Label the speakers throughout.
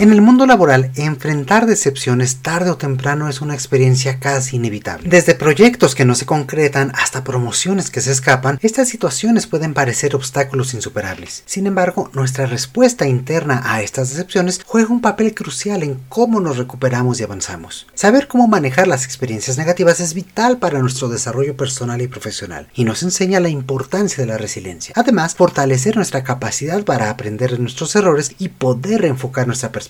Speaker 1: En el mundo laboral, enfrentar decepciones tarde o temprano es una experiencia casi inevitable. Desde proyectos que no se concretan hasta promociones que se escapan, estas situaciones pueden parecer obstáculos insuperables. Sin embargo, nuestra respuesta interna a estas decepciones juega un papel crucial en cómo nos recuperamos y avanzamos. Saber cómo manejar las experiencias negativas es vital para nuestro desarrollo personal y profesional y nos enseña la importancia de la resiliencia. Además, fortalecer nuestra capacidad para aprender de nuestros errores y poder reenfocar nuestra perspectiva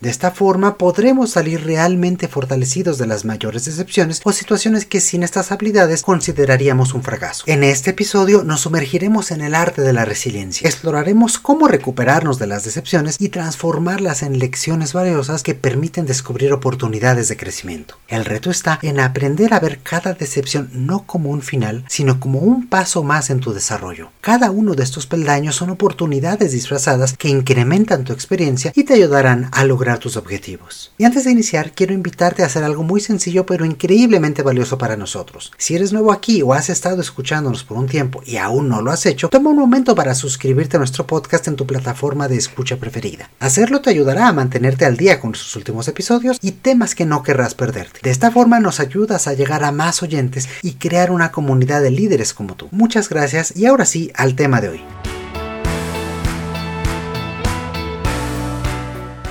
Speaker 1: de esta forma podremos salir realmente fortalecidos de las mayores decepciones o situaciones que sin estas habilidades consideraríamos un fracaso. En este episodio nos sumergiremos en el arte de la resiliencia. Exploraremos cómo recuperarnos de las decepciones y transformarlas en lecciones valiosas que permiten descubrir oportunidades de crecimiento. El reto está en aprender a ver cada decepción no como un final, sino como un paso más en tu desarrollo. Cada uno de estos peldaños son oportunidades disfrazadas que incrementan tu experiencia y te ayudarán a lograr tus objetivos. Y antes de iniciar, quiero invitarte a hacer algo muy sencillo pero increíblemente valioso para nosotros. Si eres nuevo aquí o has estado escuchándonos por un tiempo y aún no lo has hecho, toma un momento para suscribirte a nuestro podcast en tu plataforma de escucha preferida. Hacerlo te ayudará a mantenerte al día con sus últimos episodios y temas que no querrás perderte. De esta forma nos ayudas a llegar a más oyentes y crear una comunidad de líderes como tú. Muchas gracias y ahora sí al tema de hoy.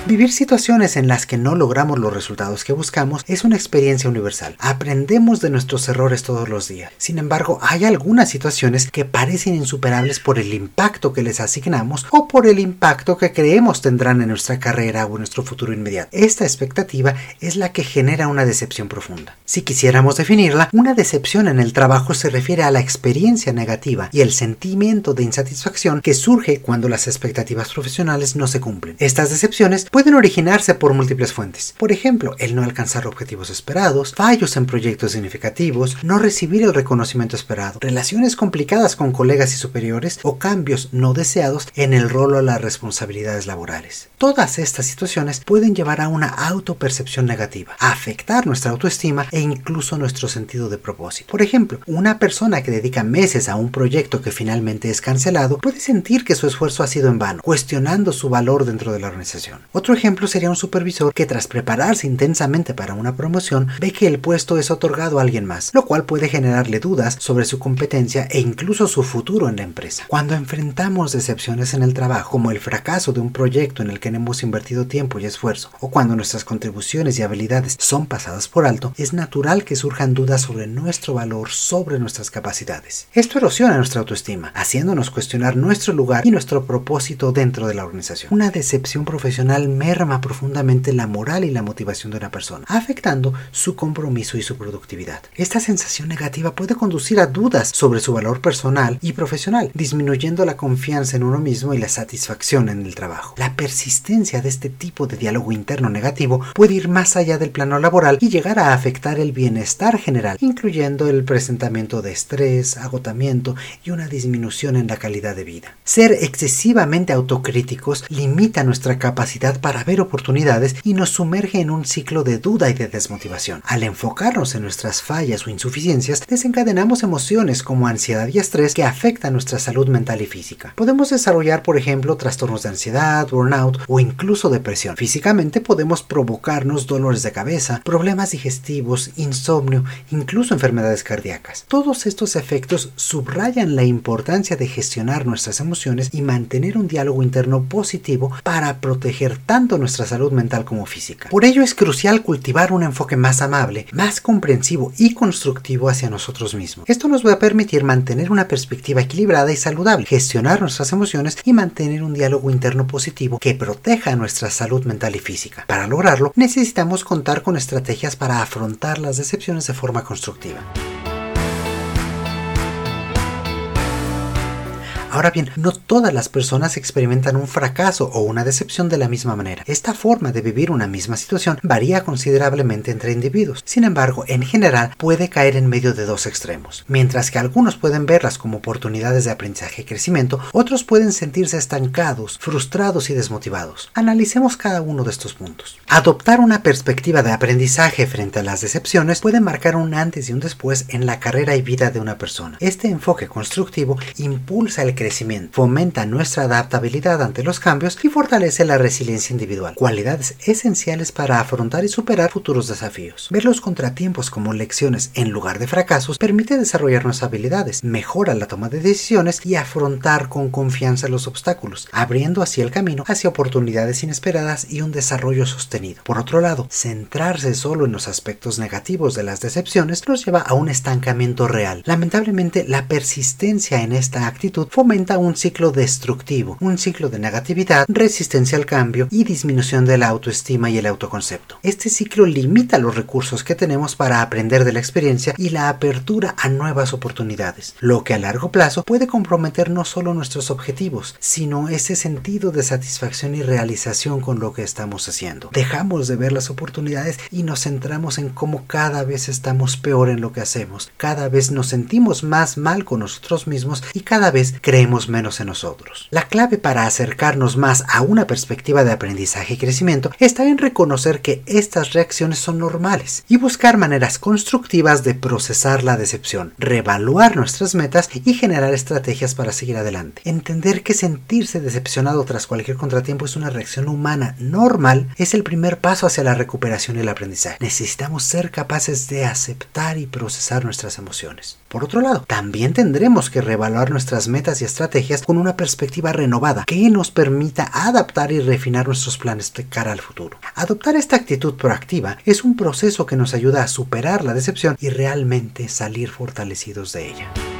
Speaker 1: Vivir situaciones en las que no logramos los resultados que buscamos es una experiencia universal. Aprendemos de nuestros errores todos los días. Sin embargo, hay algunas situaciones que parecen insuperables por el impacto que les asignamos o por el impacto que creemos tendrán en nuestra carrera o en nuestro futuro inmediato. Esta expectativa es la que genera una decepción profunda. Si quisiéramos definirla, una decepción en el trabajo se refiere a la experiencia negativa y el sentimiento de insatisfacción que surge cuando las expectativas profesionales no se cumplen. Estas decepciones pueden originarse por múltiples fuentes. Por ejemplo, el no alcanzar objetivos esperados, fallos en proyectos significativos, no recibir el reconocimiento esperado, relaciones complicadas con colegas y superiores o cambios no deseados en el rol o las responsabilidades laborales. Todas estas situaciones pueden llevar a una autopercepción negativa, afectar nuestra autoestima e incluso nuestro sentido de propósito. Por ejemplo, una persona que dedica meses a un proyecto que finalmente es cancelado puede sentir que su esfuerzo ha sido en vano, cuestionando su valor dentro de la organización. Ejemplo sería un supervisor que tras prepararse intensamente para una promoción ve que el puesto es otorgado a alguien más, lo cual puede generarle dudas sobre su competencia e incluso su futuro en la empresa. Cuando enfrentamos decepciones en el trabajo, como el fracaso de un proyecto en el que hemos invertido tiempo y esfuerzo, o cuando nuestras contribuciones y habilidades son pasadas por alto, es natural que surjan dudas sobre nuestro valor, sobre nuestras capacidades. Esto erosiona nuestra autoestima, haciéndonos cuestionar nuestro lugar y nuestro propósito dentro de la organización. Una decepción profesional merma profundamente la moral y la motivación de una persona, afectando su compromiso y su productividad. Esta sensación negativa puede conducir a dudas sobre su valor personal y profesional, disminuyendo la confianza en uno mismo y la satisfacción en el trabajo. La persistencia de este tipo de diálogo interno negativo puede ir más allá del plano laboral y llegar a afectar el bienestar general, incluyendo el presentamiento de estrés, agotamiento y una disminución en la calidad de vida. Ser excesivamente autocríticos limita nuestra capacidad para ver oportunidades y nos sumerge en un ciclo de duda y de desmotivación. Al enfocarnos en nuestras fallas o insuficiencias, desencadenamos emociones como ansiedad y estrés que afectan nuestra salud mental y física. Podemos desarrollar, por ejemplo, trastornos de ansiedad, burnout o incluso depresión. Físicamente podemos provocarnos dolores de cabeza, problemas digestivos, insomnio, incluso enfermedades cardíacas. Todos estos efectos subrayan la importancia de gestionar nuestras emociones y mantener un diálogo interno positivo para proteger tanto nuestra salud mental como física. Por ello es crucial cultivar un enfoque más amable, más comprensivo y constructivo hacia nosotros mismos. Esto nos va a permitir mantener una perspectiva equilibrada y saludable, gestionar nuestras emociones y mantener un diálogo interno positivo que proteja nuestra salud mental y física. Para lograrlo, necesitamos contar con estrategias para afrontar las decepciones de forma constructiva. Ahora bien, no todas las personas experimentan un fracaso o una decepción de la misma manera. Esta forma de vivir una misma situación varía considerablemente entre individuos. Sin embargo, en general puede caer en medio de dos extremos. Mientras que algunos pueden verlas como oportunidades de aprendizaje y crecimiento, otros pueden sentirse estancados, frustrados y desmotivados. Analicemos cada uno de estos puntos. Adoptar una perspectiva de aprendizaje frente a las decepciones puede marcar un antes y un después en la carrera y vida de una persona. Este enfoque constructivo impulsa el crecimiento, fomenta nuestra adaptabilidad ante los cambios y fortalece la resiliencia individual, cualidades esenciales para afrontar y superar futuros desafíos. Ver los contratiempos como lecciones en lugar de fracasos permite desarrollar nuestras habilidades, mejora la toma de decisiones y afrontar con confianza los obstáculos, abriendo así el camino hacia oportunidades inesperadas y un desarrollo sostenido. Por otro lado, centrarse solo en los aspectos negativos de las decepciones nos lleva a un estancamiento real. Lamentablemente, la persistencia en esta actitud fomenta un ciclo destructivo, un ciclo de negatividad, resistencia al cambio y disminución de la autoestima y el autoconcepto. Este ciclo limita los recursos que tenemos para aprender de la experiencia y la apertura a nuevas oportunidades, lo que a largo plazo puede comprometer no solo nuestros objetivos, sino ese sentido de satisfacción y realización con lo que estamos haciendo. Dejamos de ver las oportunidades y nos centramos en cómo cada vez estamos peor en lo que hacemos, cada vez nos sentimos más mal con nosotros mismos y cada vez creemos menos en nosotros. La clave para acercarnos más a una perspectiva de aprendizaje y crecimiento está en reconocer que estas reacciones son normales y buscar maneras constructivas de procesar la decepción, reevaluar nuestras metas y generar estrategias para seguir adelante. Entender que sentirse decepcionado tras cualquier contratiempo es una reacción humana normal es el primer paso hacia la recuperación y el aprendizaje. Necesitamos ser capaces de aceptar y procesar nuestras emociones. Por otro lado, también tendremos que reevaluar nuestras metas y estrategias con una perspectiva renovada que nos permita adaptar y refinar nuestros planes de cara al futuro. Adoptar esta actitud proactiva es un proceso que nos ayuda a superar la decepción y realmente salir fortalecidos de ella.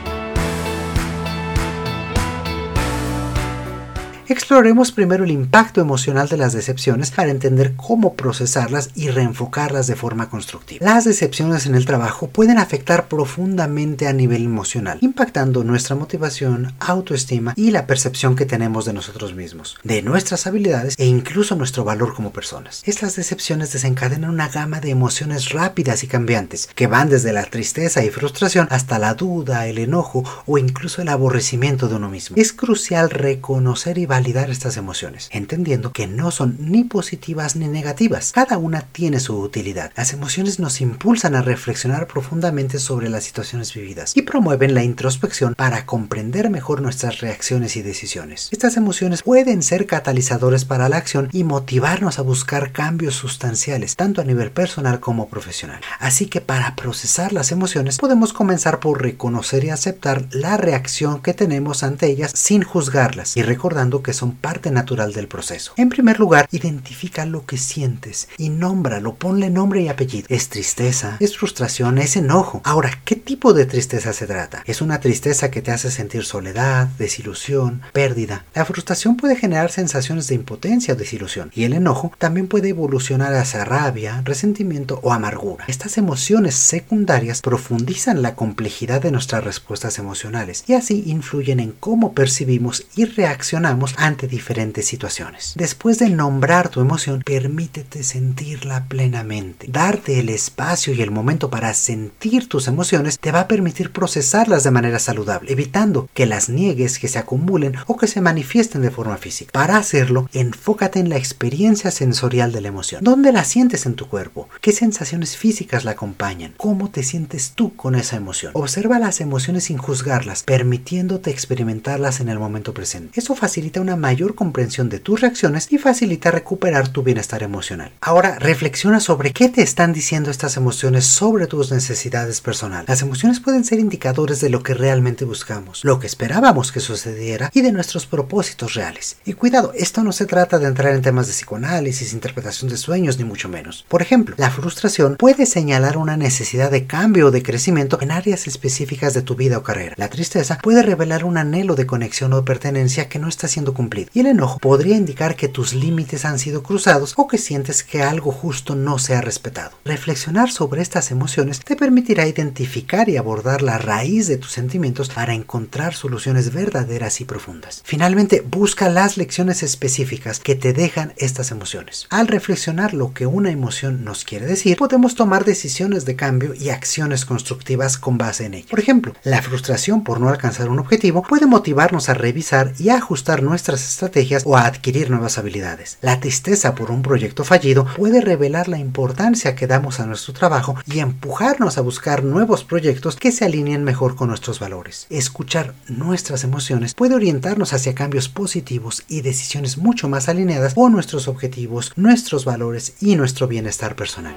Speaker 1: Exploremos primero el impacto emocional de las decepciones para entender cómo procesarlas y reenfocarlas de forma constructiva. Las decepciones en el trabajo pueden afectar profundamente a nivel emocional, impactando nuestra motivación, autoestima y la percepción que tenemos de nosotros mismos, de nuestras habilidades e incluso nuestro valor como personas. Estas decepciones desencadenan una gama de emociones rápidas y cambiantes, que van desde la tristeza y frustración hasta la duda, el enojo o incluso el aborrecimiento de uno mismo. Es crucial reconocer y validar estas emociones, entendiendo que no son ni positivas ni negativas. Cada una tiene su utilidad. Las emociones nos impulsan a reflexionar profundamente sobre las situaciones vividas y promueven la introspección para comprender mejor nuestras reacciones y decisiones. Estas emociones pueden ser catalizadores para la acción y motivarnos a buscar cambios sustanciales, tanto a nivel personal como profesional. Así que para procesar las emociones podemos comenzar por reconocer y aceptar la reacción que tenemos ante ellas sin juzgarlas y recordando que son parte natural del proceso. En primer lugar, identifica lo que sientes y nómbralo, ponle nombre y apellido. Es tristeza, es frustración, es enojo. Ahora, ¿qué tipo de tristeza se trata? Es una tristeza que te hace sentir soledad, desilusión, pérdida. La frustración puede generar sensaciones de impotencia o desilusión y el enojo también puede evolucionar hacia rabia, resentimiento o amargura. Estas emociones secundarias profundizan la complejidad de nuestras respuestas emocionales y así influyen en cómo percibimos y reaccionamos ante diferentes situaciones. Después de nombrar tu emoción, permítete sentirla plenamente. Darte el espacio y el momento para sentir tus emociones te va a permitir procesarlas de manera saludable, evitando que las niegues, que se acumulen o que se manifiesten de forma física. Para hacerlo, enfócate en la experiencia sensorial de la emoción. ¿Dónde la sientes en tu cuerpo? ¿Qué sensaciones físicas la acompañan? ¿Cómo te sientes tú con esa emoción? Observa las emociones sin juzgarlas, permitiéndote experimentarlas en el momento presente. Eso facilita una mayor comprensión de tus reacciones y facilita recuperar tu bienestar emocional. Ahora reflexiona sobre qué te están diciendo estas emociones sobre tus necesidades personales. Las emociones pueden ser indicadores de lo que realmente buscamos, lo que esperábamos que sucediera y de nuestros propósitos reales. Y cuidado, esto no se trata de entrar en temas de psicoanálisis, interpretación de sueños, ni mucho menos. Por ejemplo, la frustración puede señalar una necesidad de cambio o de crecimiento en áreas específicas de tu vida o carrera. La tristeza puede revelar un anhelo de conexión o pertenencia que no está siendo cumplido. Y el enojo podría indicar que tus límites han sido cruzados o que sientes que algo justo no se ha respetado. Reflexionar sobre estas emociones te permitirá identificar y abordar la raíz de tus sentimientos para encontrar soluciones verdaderas y profundas. Finalmente, busca las lecciones específicas que te dejan estas emociones. Al reflexionar lo que una emoción nos quiere decir, podemos tomar decisiones de cambio y acciones constructivas con base en ella. Por ejemplo, la frustración por no alcanzar un objetivo puede motivarnos a revisar y ajustar nuestras estrategias o a adquirir nuevas habilidades. La tristeza por un proyecto fallido puede revelar la importancia que damos a nuestro trabajo y empujarnos a buscar nuevos proyectos que se alineen mejor con nuestros valores. Escuchar nuestras emociones puede orientarnos hacia cambios positivos y decisiones mucho más alineadas con nuestros objetivos, nuestros valores y nuestro bienestar personal.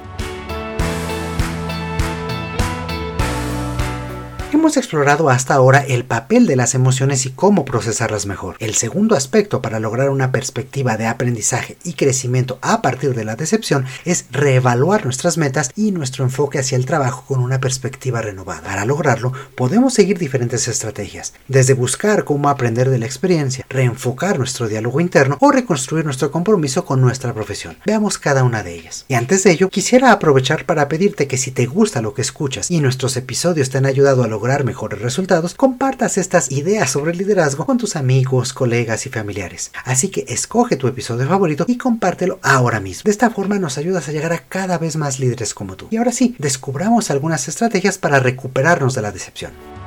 Speaker 1: Hemos explorado hasta ahora el papel de las emociones y cómo procesarlas mejor. El segundo aspecto para lograr una perspectiva de aprendizaje y crecimiento a partir de la decepción es reevaluar nuestras metas y nuestro enfoque hacia el trabajo con una perspectiva renovada. Para lograrlo, podemos seguir diferentes estrategias, desde buscar cómo aprender de la experiencia, reenfocar nuestro diálogo interno o reconstruir nuestro compromiso con nuestra profesión. Veamos cada una de ellas. Y antes de ello, quisiera aprovechar para pedirte que si te gusta lo que escuchas y nuestros episodios te han ayudado a lograr mejores resultados, compartas estas ideas sobre liderazgo con tus amigos, colegas y familiares. Así que escoge tu episodio favorito y compártelo ahora mismo. De esta forma nos ayudas a llegar a cada vez más líderes como tú. Y ahora sí, descubramos algunas estrategias para recuperarnos de la decepción.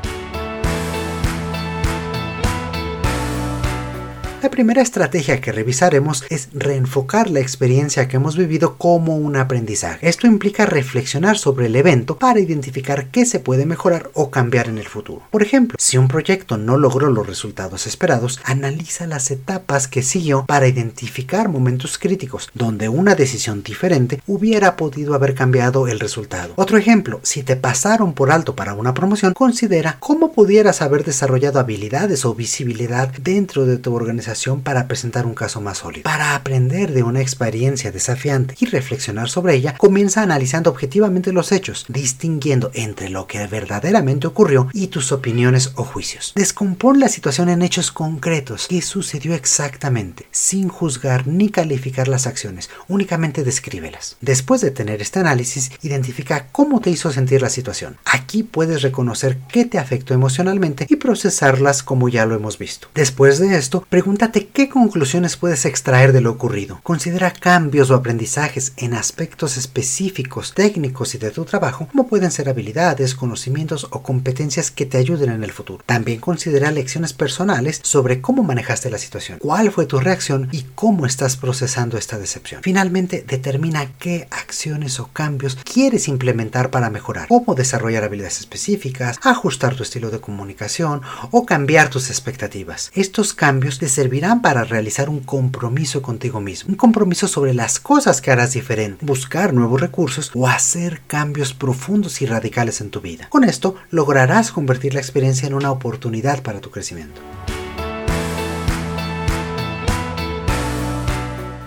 Speaker 1: La primera estrategia que revisaremos es reenfocar la experiencia que hemos vivido como un aprendizaje. Esto implica reflexionar sobre el evento para identificar qué se puede mejorar o cambiar en el futuro. Por ejemplo, si un proyecto no logró los resultados esperados, analiza las etapas que siguió para identificar momentos críticos donde una decisión diferente hubiera podido haber cambiado el resultado. Otro ejemplo, si te pasaron por alto para una promoción, considera cómo pudieras haber desarrollado habilidades o visibilidad dentro de tu organización para presentar un caso más sólido. Para aprender de una experiencia desafiante y reflexionar sobre ella, comienza analizando objetivamente los hechos, distinguiendo entre lo que verdaderamente ocurrió y tus opiniones o juicios. Descompón la situación en hechos concretos, qué sucedió exactamente, sin juzgar ni calificar las acciones, únicamente descríbelas. Después de tener este análisis, identifica cómo te hizo sentir la situación. Aquí puedes reconocer qué te afectó emocionalmente y procesarlas como ya lo hemos visto. Después de esto, pregunta qué conclusiones puedes extraer de lo ocurrido. Considera cambios o aprendizajes en aspectos específicos, técnicos y de tu trabajo, como pueden ser habilidades, conocimientos o competencias que te ayuden en el futuro. También considera lecciones personales sobre cómo manejaste la situación, cuál fue tu reacción y cómo estás procesando esta decepción. Finalmente, determina qué acciones o cambios quieres implementar para mejorar, cómo desarrollar habilidades específicas, ajustar tu estilo de comunicación o cambiar tus expectativas. Estos cambios te servirán para realizar un compromiso contigo mismo, un compromiso sobre las cosas que harás diferente, buscar nuevos recursos o hacer cambios profundos y radicales en tu vida. Con esto lograrás convertir la experiencia en una oportunidad para tu crecimiento.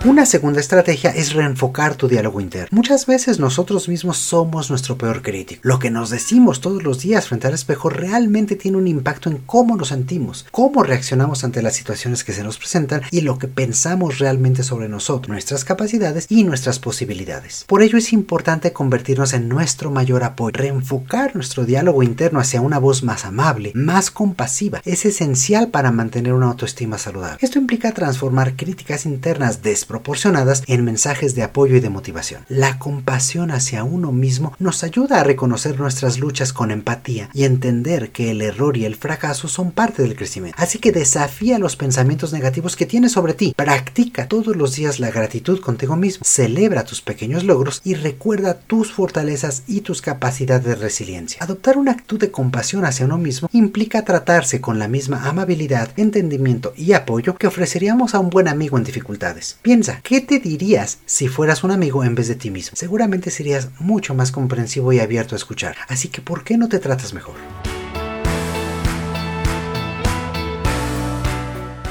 Speaker 1: Una segunda estrategia es reenfocar tu diálogo interno. Muchas veces nosotros mismos somos nuestro peor crítico. Lo que nos decimos todos los días frente al espejo realmente tiene un impacto en cómo nos sentimos, cómo reaccionamos ante las situaciones que se nos presentan y lo que pensamos realmente sobre nosotros, nuestras capacidades y nuestras posibilidades. Por ello es importante convertirnos en nuestro mayor apoyo. Reenfocar nuestro diálogo interno hacia una voz más amable, más compasiva, es esencial para mantener una autoestima saludable. Esto implica transformar críticas internas desproporcionadas proporcionadas en mensajes de apoyo y de motivación. La compasión hacia uno mismo nos ayuda a reconocer nuestras luchas con empatía y entender que el error y el fracaso son parte del crecimiento. Así que desafía los pensamientos negativos que tienes sobre ti. Practica todos los días la gratitud contigo mismo. Celebra tus pequeños logros y recuerda tus fortalezas y tus capacidades de resiliencia. Adoptar una actitud de compasión hacia uno mismo implica tratarse con la misma amabilidad, entendimiento y apoyo que ofreceríamos a un buen amigo en dificultades. Piensa ¿qué te dirías si fueras un amigo en vez de ti mismo? Seguramente serías mucho más comprensivo y abierto a escuchar. Así que, ¿por qué no te tratas mejor?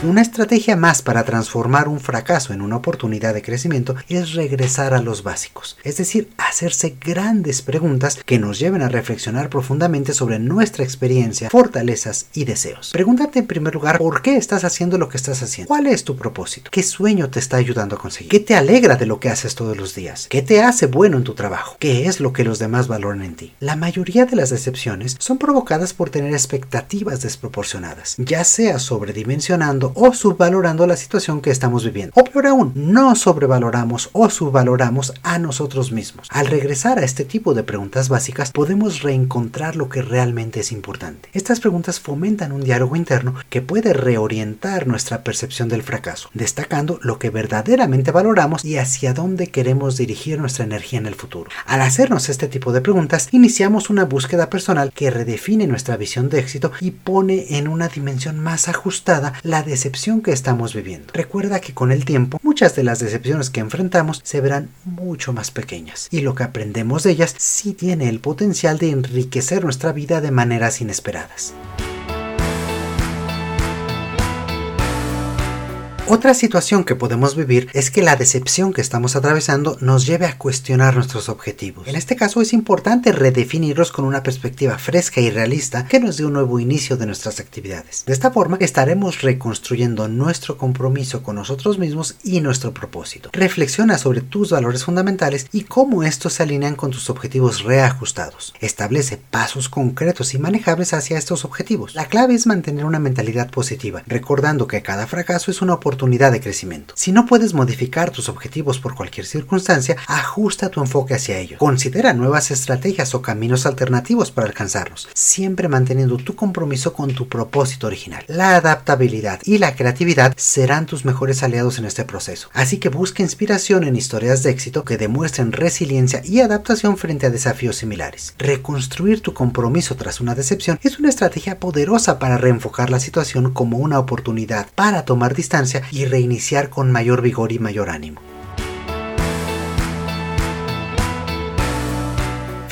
Speaker 1: Una estrategia más para transformar un fracaso en una oportunidad de crecimiento es regresar a los básicos, es decir, hacerse grandes preguntas que nos lleven a reflexionar profundamente sobre nuestra experiencia, fortalezas y deseos. Pregúntate en primer lugar por qué estás haciendo lo que estás haciendo, cuál es tu propósito, qué sueño te está ayudando a conseguir, qué te alegra de lo que haces todos los días, qué te hace bueno en tu trabajo, qué es lo que los demás valoran en ti. La mayoría de las decepciones son provocadas por tener expectativas desproporcionadas, ya sea sobredimensionando o subvalorando la situación que estamos viviendo. O peor aún, no sobrevaloramos o subvaloramos a nosotros mismos. Al regresar a este tipo de preguntas básicas, podemos reencontrar lo que realmente es importante. Estas preguntas fomentan un diálogo interno que puede reorientar nuestra percepción del fracaso, destacando lo que verdaderamente valoramos y hacia dónde queremos dirigir nuestra energía en el futuro. Al hacernos este tipo de preguntas, iniciamos una búsqueda personal que redefine nuestra visión de éxito y pone en una dimensión más ajustada la decepción que estamos viviendo. Recuerda que con el tiempo muchas de las decepciones que enfrentamos se verán mucho más pequeñas y lo que aprendemos de ellas sí tiene el potencial de enriquecer nuestra vida de maneras inesperadas. Otra situación que podemos vivir es que la decepción que estamos atravesando nos lleve a cuestionar nuestros objetivos. En este caso es importante redefinirlos con una perspectiva fresca y realista que nos dé un nuevo inicio de nuestras actividades. De esta forma estaremos reconstruyendo nuestro compromiso con nosotros mismos y nuestro propósito. Reflexiona sobre tus valores fundamentales y cómo estos se alinean con tus objetivos reajustados. Establece pasos concretos y manejables hacia estos objetivos. La clave es mantener una mentalidad positiva, recordando que cada fracaso es una oportunidad oportunidad de crecimiento. Si no puedes modificar tus objetivos por cualquier circunstancia, ajusta tu enfoque hacia ellos. Considera nuevas estrategias o caminos alternativos para alcanzarlos, siempre manteniendo tu compromiso con tu propósito original. La adaptabilidad y la creatividad serán tus mejores aliados en este proceso, así que busca inspiración en historias de éxito que demuestren resiliencia y adaptación frente a desafíos similares. Reconstruir tu compromiso tras una decepción es una estrategia poderosa para reenfocar la situación como una oportunidad para tomar distancia y reiniciar con mayor vigor y mayor ánimo.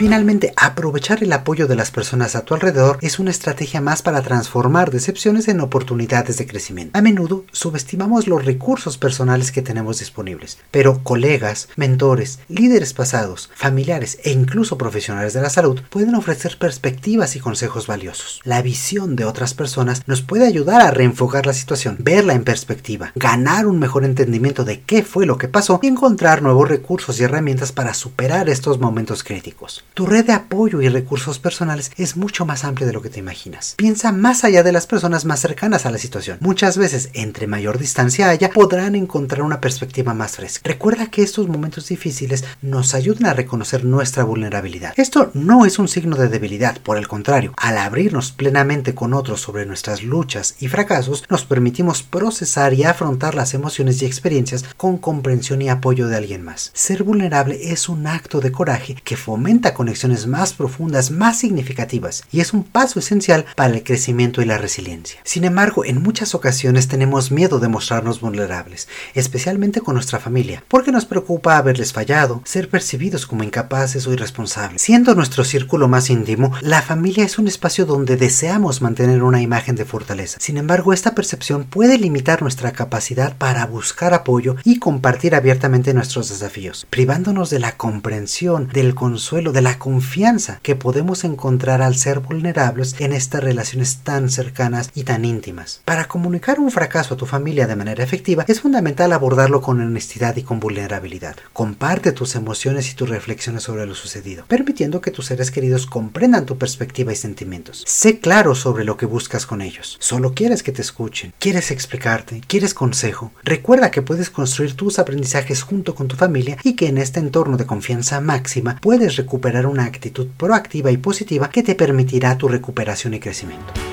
Speaker 1: Finalmente, aprovechar el apoyo de las personas a tu alrededor es una estrategia más para transformar decepciones en oportunidades de crecimiento. A menudo subestimamos los recursos personales que tenemos disponibles, pero colegas, mentores, líderes pasados, familiares e incluso profesionales de la salud pueden ofrecer perspectivas y consejos valiosos. La visión de otras personas nos puede ayudar a reenfocar la situación, verla en perspectiva, ganar un mejor entendimiento de qué fue lo que pasó y encontrar nuevos recursos y herramientas para superar estos momentos críticos. Tu red de apoyo y recursos personales es mucho más amplia de lo que te imaginas. Piensa más allá de las personas más cercanas a la situación. Muchas veces, entre mayor distancia haya, podrán encontrar una perspectiva más fresca. Recuerda que estos momentos difíciles nos ayudan a reconocer nuestra vulnerabilidad. Esto no es un signo de debilidad, por el contrario, al abrirnos plenamente con otros sobre nuestras luchas y fracasos, nos permitimos procesar y afrontar las emociones y experiencias con comprensión y apoyo de alguien más. Ser vulnerable es un acto de coraje que fomenta conexiones más profundas, más significativas, y es un paso esencial para el crecimiento y la resiliencia. Sin embargo, en muchas ocasiones tenemos miedo de mostrarnos vulnerables, especialmente con nuestra familia, porque nos preocupa haberles fallado, ser percibidos como incapaces o irresponsables. Siendo nuestro círculo más íntimo, la familia es un espacio donde deseamos mantener una imagen de fortaleza. Sin embargo, esta percepción puede limitar nuestra capacidad para buscar apoyo y compartir abiertamente nuestros desafíos, privándonos de la comprensión, del consuelo, de la confianza que podemos encontrar al ser vulnerables en estas relaciones tan cercanas y tan íntimas. Para comunicar un fracaso a tu familia de manera efectiva es fundamental abordarlo con honestidad y con vulnerabilidad. Comparte tus emociones y tus reflexiones sobre lo sucedido, permitiendo que tus seres queridos comprendan tu perspectiva y sentimientos. Sé claro sobre lo que buscas con ellos. Solo quieres que te escuchen, quieres explicarte, quieres consejo. Recuerda que puedes construir tus aprendizajes junto con tu familia y que en este entorno de confianza máxima puedes recuperar una actitud proactiva y positiva que te permitirá tu recuperación y crecimiento.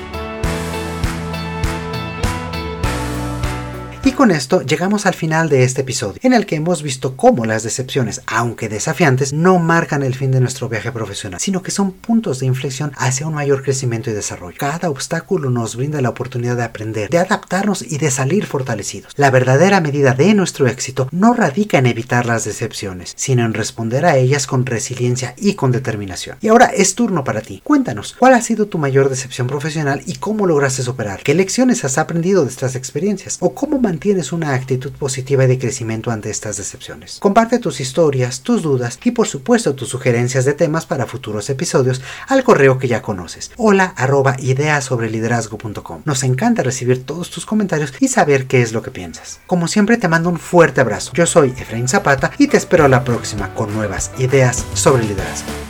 Speaker 1: Con esto llegamos al final de este episodio, en el que hemos visto cómo las decepciones, aunque desafiantes, no marcan el fin de nuestro viaje profesional, sino que son puntos de inflexión hacia un mayor crecimiento y desarrollo. Cada obstáculo nos brinda la oportunidad de aprender, de adaptarnos y de salir fortalecidos. La verdadera medida de nuestro éxito no radica en evitar las decepciones, sino en responder a ellas con resiliencia y con determinación. Y ahora es turno para ti. Cuéntanos, ¿cuál ha sido tu mayor decepción profesional y cómo lograste superar? ¿Qué lecciones has aprendido de estas experiencias? ¿O cómo mantienes una actitud positiva y de crecimiento ante estas decepciones? Comparte tus historias, tus dudas y por supuesto tus sugerencias de temas para futuros episodios al correo que ya conoces. Hola ideas sobre liderazgo.com. Nos encanta recibir todos tus comentarios y saber qué es lo que piensas. Como siempre te mando un fuerte abrazo. Yo soy Efraín Zapata y te espero la próxima con nuevas ideas sobre liderazgo.